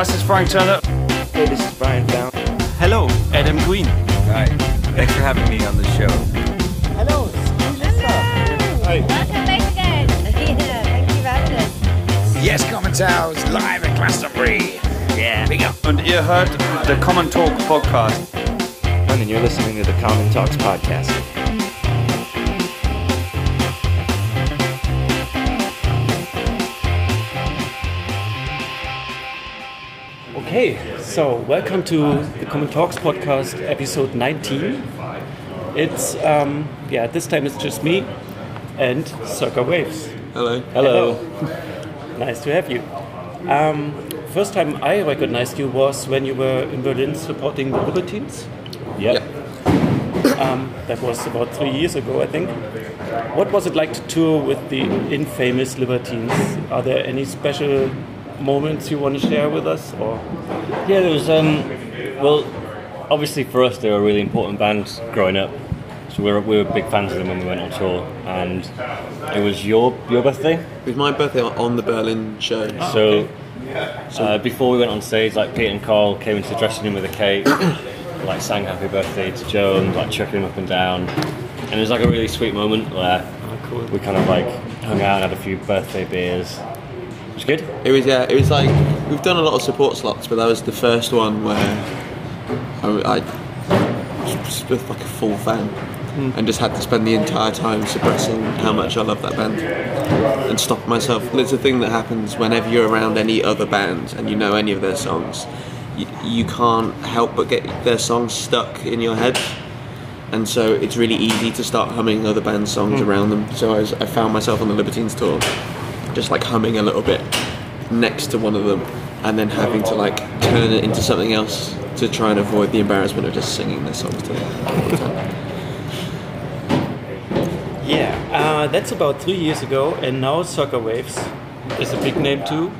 this is Frank Turner. Hey, this is Brian Down. Hello, Adam Green. Hi. Thanks for having me on the show. Hello, Welcome back again. yeah, thank you for having us. Yes, Common Towers, live at Glastonbury. Yeah, big up. Und ihr hört the Common Talk Podcast. And you're listening to the Common Talks podcast. Okay, so welcome to the Common Talks podcast, episode 19. It's um, yeah, this time it's just me and Circa Waves. Hello. Hello. nice to have you. Um, first time I recognized you was when you were in Berlin supporting the Libertines. Yeah. Um, that was about three years ago, I think. What was it like to tour with the infamous Libertines? Are there any special moments you want to share with us, or Yeah, there was. Um, well, obviously for us, they were a really important band growing up. So we were, we were big fans of them when we went on tour, and it was your your birthday. It was my birthday on- on the Berlin show. So, uh, before we went on stage, like Pete and Carl came into the dressing room with a cake, like sang "Happy Birthday" to Joan, like chucking him up and down, and it was like a really sweet moment where we kind of like hung out and had a few birthday beers. It was good. It was yeah. It was like we've done a lot of support slots, but that was the first one where I, I was with like a full fan hmm. and just had to spend the entire time suppressing how much I love that band and stop myself. It's a thing that happens whenever you're around any other band and you know any of their songs. You, you can't help but get their songs stuck in your head. and so it's really easy to start humming other bands' songs hmm. around them. So I, was, I found myself on the Libertines tour, just like humming a little bit next to one of them, and then having to like turn it into something else to try and avoid the embarrassment of just singing their songs to them the time. Yeah, uh, that's about three years ago, and now Circa Waves is a big name too.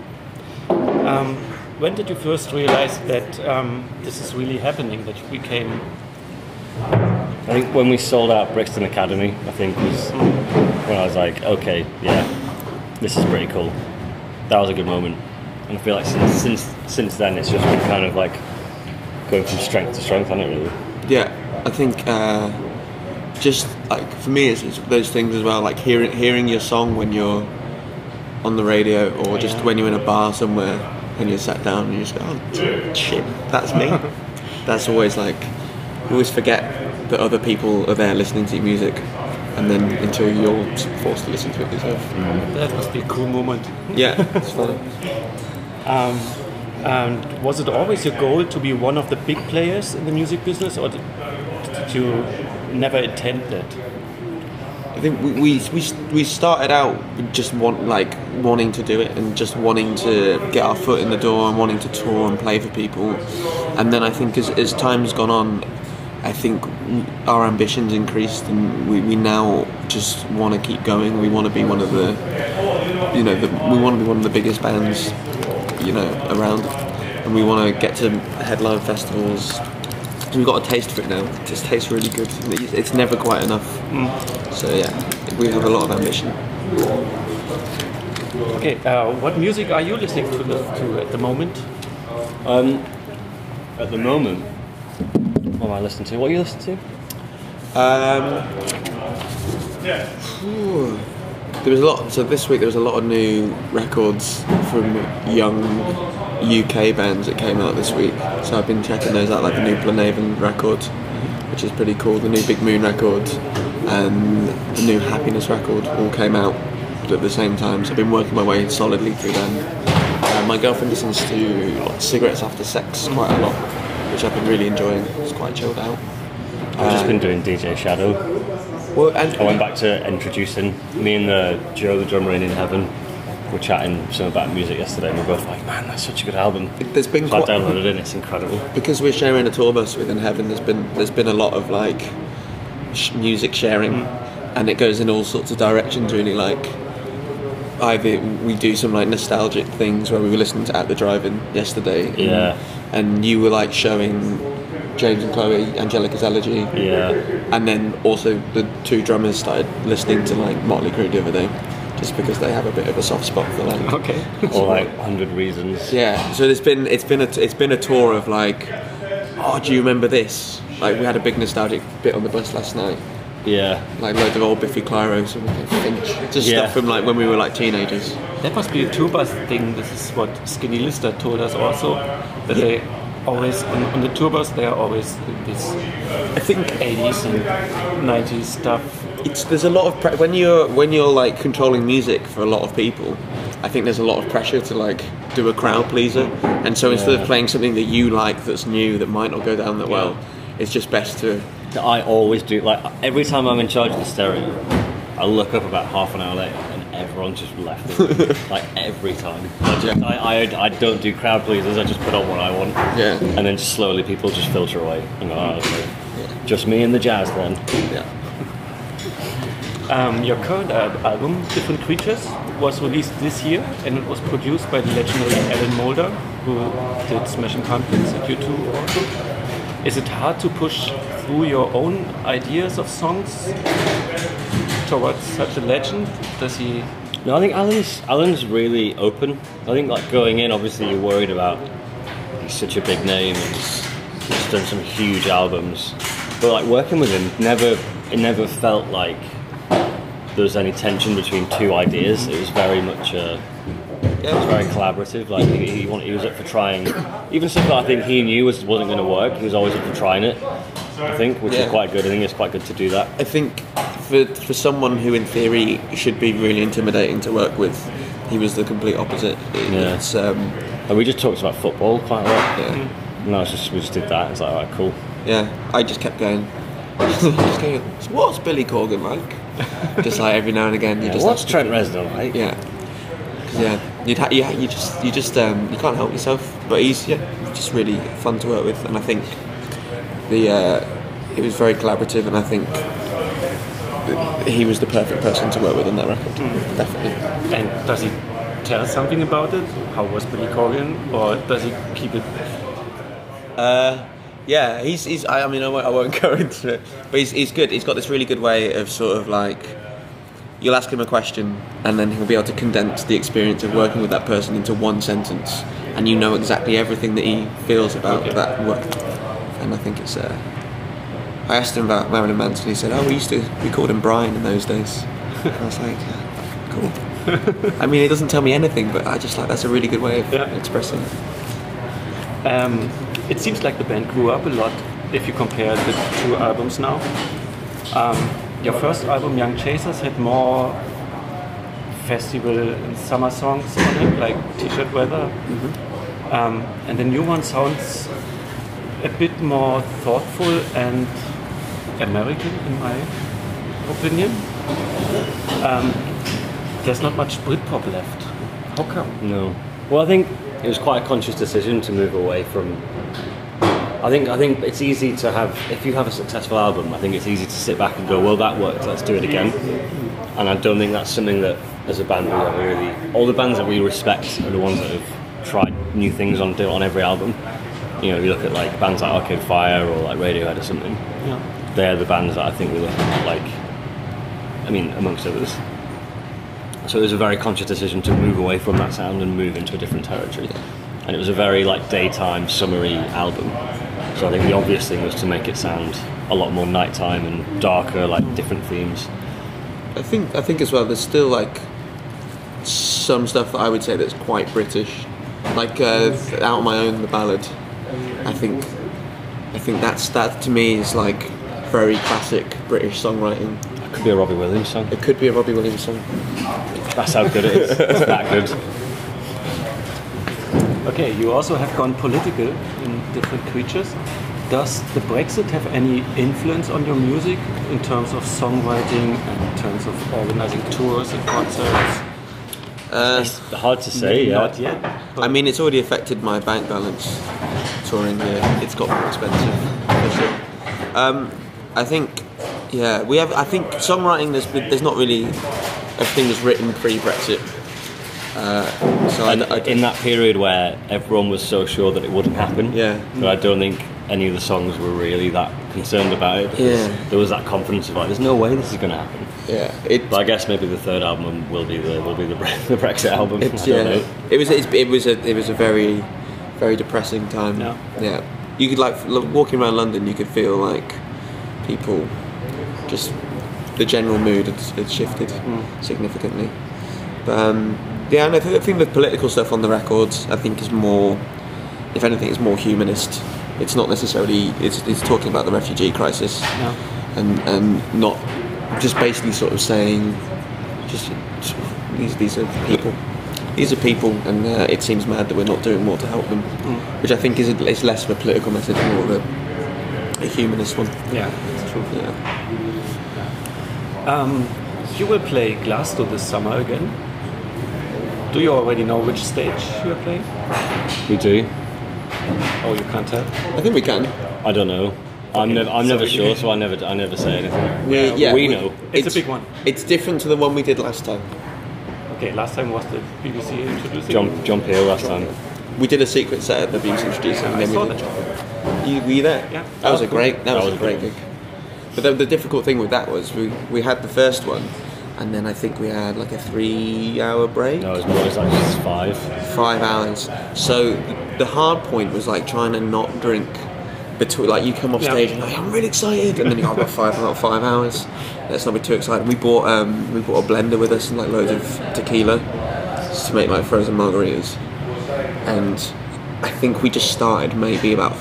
Um, when did you first realize that um, this is really happening? That you became I think when we sold out Brixton Academy, I think was when I was like, okay, yeah, this is pretty cool. That was a good moment, and I feel like since since since then it's just been kind of like going from strength to strength, hasn't it? Really. Yeah, I think uh, just like for me, it's, it's those things as well. Like hearing hearing your song when you're on the radio, or just when you're in a bar somewhere and you're sat down and you just go, "Oh shit, that's me." that's always like you always forget that other people are there listening to your music, and then until you're forced to listen to it yourself. that must be a cool moment. Yeah, it's fun. Um, and was it always your goal to be one of the big players in the music business, or did, did you never intend that? I think we, we, we, we started out just want like wanting to do it and just wanting to get our foot in the door and wanting to tour and play for people, and then I think as, as time's gone on, I think our ambitions increased and we, we now just want to keep going. We want to be one of the you know the, we want to be one of the biggest bands you know around, and we want to get to headline festivals. We've got a taste for it now. It just tastes really good. It's never quite enough. So yeah, we have a lot of ambition. Okay, uh, what music are you listening to, to at the moment? Um, at the moment, what am I listening to? What are you listening to? Um, phew. there was a lot. So this week there was a lot of new records from young UK bands that came out this week. So I've been checking those out, like the new Glenavon record, which is pretty cool. The new Big Moon record and the new Happyness record all came out at the same time. So I've been working my way solidly through them. Uh, my girlfriend listens to like, Cigarettes After Sex quite a lot, which I've been really enjoying. It's quite chilled out. I've just been uh, doing DJ Shadow. Well, and I went back to Endtroducing me and the Joe, the drummer in Inheaven. Were chatting some about music yesterday, and we are both like, "Man, that's such a good album." There's been so I downloaded it. It's incredible. because we're sharing a tour bus with Inheaven there's been there's been a lot of like sh- music sharing mm. and it goes in all sorts of directions really like either we do some like nostalgic things where we were listening to at the drive-in yesterday and, Yeah. and you were like showing James and Chloe Angelica's Elegy Yeah. and then also the two drummers started listening to like Motley Crue the other day just because they have a bit of a soft spot for like. Okay. or like 100 reasons. Yeah, so it's been it's been a it's been a tour of like, oh, do you remember this? Like we had a big nostalgic bit on the bus last night, Yeah. like loads of old Biffy Clyros and Finch, just Yeah. stuff from like when we were like teenagers. That must be a tour bus thing. This is what Skinny Lister told us also. That they always, on, on the tour bus, they are always this I think 80s and 90s stuff. it's there's a lot of pre- when you're when you're like controlling music for a lot of people. I think there's a lot of pressure to like do a crowd pleaser, and so instead Yeah. of playing something that you like that's new that might not go down that well, it's just best to I always do. Like every time I'm in charge of the stereo, I look up about half an hour later and everyone's just left. it. like every time. I, just, I, I, I don't do crowd pleasers. I just put on what I want. Yeah. And then slowly people just filter away. And go, oh, okay. Just me and the jazz then. yeah. Um, your current al- album, Different Creatures, was released this year and it was produced by the legendary Alan Moulder, who did Smashing Pumpkins and U2 also. Is it hard to push through your own ideas of songs towards such a legend? Does he No, I think Alan's Alan's really open. I think like going in, obviously you're worried about he's such a big name and he's, done some huge albums. But like working with him, never it never felt like there was any tension between two ideas. It was very much uh, it was very collaborative. Like he, he, wanted, he was up for trying even stuff that I think he knew was wasn't going to work. He was always up for trying it. I think, which Yeah. is quite good. I think it's quite good to do that. I think for for someone who in theory should be really intimidating to work with, he was the complete opposite. It- Yeah. It's um, And we just talked about football quite a lot. yeah. And I was just we just did that. It's like, alright, cool. Yeah, I just kept going. just going. "So What's Billy Corgan like? just like every now and again, you Yeah, just what's Trent Reznor like? Yeah, yeah. You'd ha- you, you just you just um, you can't help yourself. But he's yeah, just really fun to work with, and I think the uh, it was very collaborative, and I think he was the perfect person to work with on that record. Definitely. and does he tell something about it? How was Billy Corgan, or does he keep it? Uh, yeah, he's, he's I, I mean, I won't, I won't go into it, but he's, he's good. He's got this really good way of sort of like, you'll ask him a question, and then he'll be able to condense the experience of working with that person into one sentence, and you know exactly everything that he feels about Okay. that work. And I think it's. Uh, I asked him about Marilyn Manson. He said, "Oh, we used to we called him Brian in those days." And I was like, yeah, "Cool." I mean, it doesn't tell me anything, but I just like that's a really good way of Yeah. expressing. it. Um, it seems like the band grew up a lot if you compare the two albums now. Um, your first album, Young Chasers, had more festival and summer songs on it, like T-shirt weather. Um, and the new one sounds a bit more thoughtful and American, in my opinion. Um, there's not much Britpop left. How come? No. Well, I think it was quite a conscious decision to move away from. I think I think it's easy to have if you have a successful album. I think it's easy to sit back and go, well, that worked. Let's do it again. And I don't think that's something that, as a band, we really. All the bands that we respect are the ones that have tried new things on do it on every album. You know, if you look at like bands like Arcade Fire or like Radiohead or something. Yeah. They're the bands that I think we look at like. I mean, amongst others. So it was a very conscious decision to move away from that sound and move into a different territory. And it was a very like daytime, summery album. So I think the obvious thing was to make it sound a lot more nighttime and darker, like different themes. I think I think as well. There's still like some stuff that I would say that's quite British, like uh, out on my own, the ballad. I think I think that's that to me is like very classic British songwriting. It could be a Robbie Williams song. It could be a Robbie Williams song. That's how good it is. It's that good. Okay, you also have gone political in different creatures. Does the Brexit have any influence on your music in terms of songwriting and in terms of organizing tours and concerts? Uh, It's hard to say. Yeah. Not yet. I mean, it's already affected my bank balance touring here. It's got more expensive. For sure. Um, I think, yeah, we have. I think songwriting. There's there's not really everything was written pre-Brexit. Uh, so I, I, in that period where everyone was so sure that it wouldn't happen, Yeah. but I don't think any of the songs were really that concerned about it. because Yeah. There was that confidence of like, there's no way this is going to happen. Yeah, it, But I guess maybe the third album will be the will be the, the Brexit album. It's, I don't yeah, know. it was it's, it was a it was a very very depressing time. Yeah. yeah. You could like walking around London, you could feel like people just the general mood had, had shifted significantly. But um, yeah, and I think, I think the political stuff on the records, I think, is more, if anything, it's more humanist. It's not necessarily it's, it's talking about the refugee crisis, Yeah. and and not just basically sort of saying just, just these these are people these are people and uh, it seems mad that we're not doing more to help them which I think is, a, is less of a political message and more of a, a humanist one Yeah, it's true. yeah Um, you will play Glasgow this summer again. Do you already know which stage you are playing? We do. Oh, you can't tell. I think we can I don't know. I'm Okay, never I'm never sure, so I never I never say anything. we, yeah, we know. It's a big one. it's different to the one we did last time Okay, last time was the BBC introducing. John John Peel last time. we did a secret set at the BBC introducing Yeah, and I saw we that. you, were you there Yeah. that was a great that, That was, was a great good. gig but the, the difficult thing with that was we, we had the first one and then I think we had like a three hour break No, it's more it's like just five. five hours. So the hard point was like trying to not drink between. Like you come off Yeah. stage and like, I'm really excited, and then you go, I've got five, I've got five hours. Let's not be too excited. We bought um, we bought a blender with us and like loads of tequila just to make like frozen margaritas, and I think we just started maybe about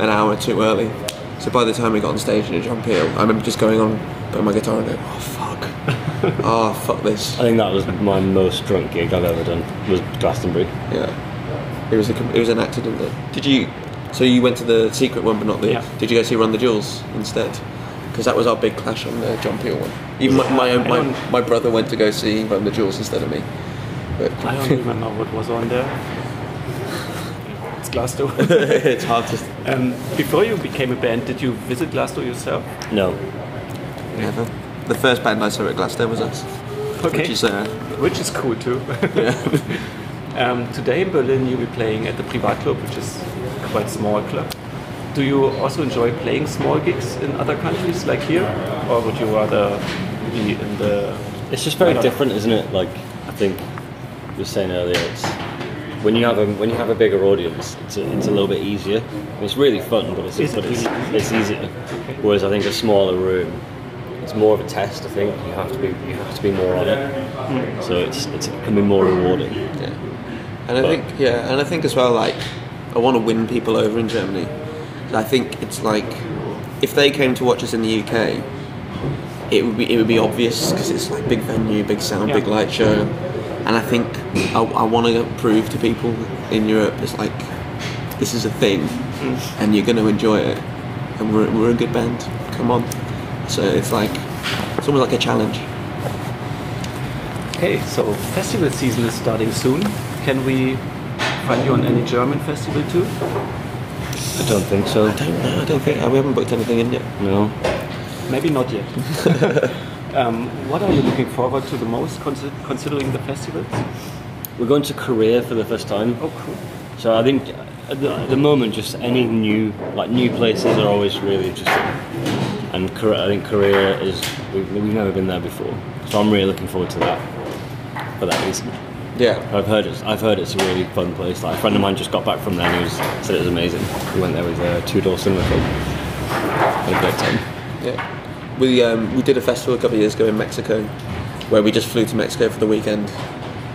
an hour too early. So by the time we got on stage in John Peel, I remember just going on, putting my guitar and going, oh fuck, oh fuck this. I think that was my most drunk gig I've ever done. Was Glastonbury. Yeah, it was a, it was an accident. Though. Did you? So you went to the secret one, but not the. Yeah. Did you go see Run the Jewels instead? Because that was our big clash on the John Peel one. Even my my, own, my, my brother went to go see Run the Jewels instead of me. But I don't remember what was on there. It's Glasgow. it's hard to um, before you became a band, did you visit Glasgow yourself? No. never. The first band I saw at Glasgow was us, Okay. which is uh, which is cool too. um, today in Berlin, you'll be playing at the Privat Club, which is a quite small club. Do you also enjoy playing small gigs in other countries like here, or would you rather be in the? It's just very I don't know. different, isn't it? Like I think you were saying earlier, it's when you have a when you have a bigger audience, it's a, it's a little bit easier. It's really fun, but it's Is but it's, it's easier. Whereas I think a smaller room, it's more of a test. I think you have to be you have to be more on it. So it's, it's it can be more rewarding. yeah. And I But- think yeah, and I think as well like I want to win people over in Germany. I think it's like if they came to watch us in the UK, it would be it would be obvious because it's like big venue, big sound, big light show, and I think I, I want to prove to people in Europe it's like this is a thing, mm. and you're going to enjoy it, and we're we're a good band. Come on, so it's like it's almost like a challenge. Okay, so festival season is starting soon. Can we find you on any German festival too? I don't think so. I don't know. I don't think we haven't booked anything in yet. No. Maybe not yet. um, what are you looking forward to the most, consi- considering the festivals? We're going to Korea for the first time. Oh, cool. So I think at the, at the moment, just any new like new places are always really interesting. And Korea, I think Korea is we've, we've never been there before, so I'm really looking forward to that. For that reason, Yeah. I've heard it's I've heard it's a really fun place. Like a friend of mine just got back from there and he was, said it was amazing. We went there with uh, Two Door Cinema Club. Had a great time. Yeah, we um, we did a festival a couple of years ago in Mexico, where we just flew to Mexico for the weekend,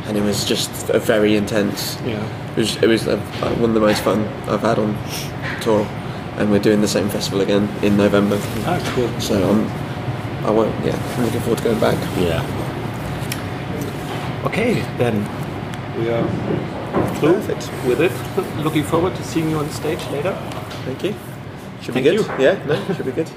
and it was just a very intense. Yeah. It was it was uh, one of the most fun I've had on tour, and we're doing the same festival again in November. Ah, cool. So um, I won't. Yeah, I'm looking forward to going back. Yeah. Okay, then we are through Perfect. with it. Looking forward to seeing you on stage later. Thank you. Should Thank be good. you. Yeah, no, should be good.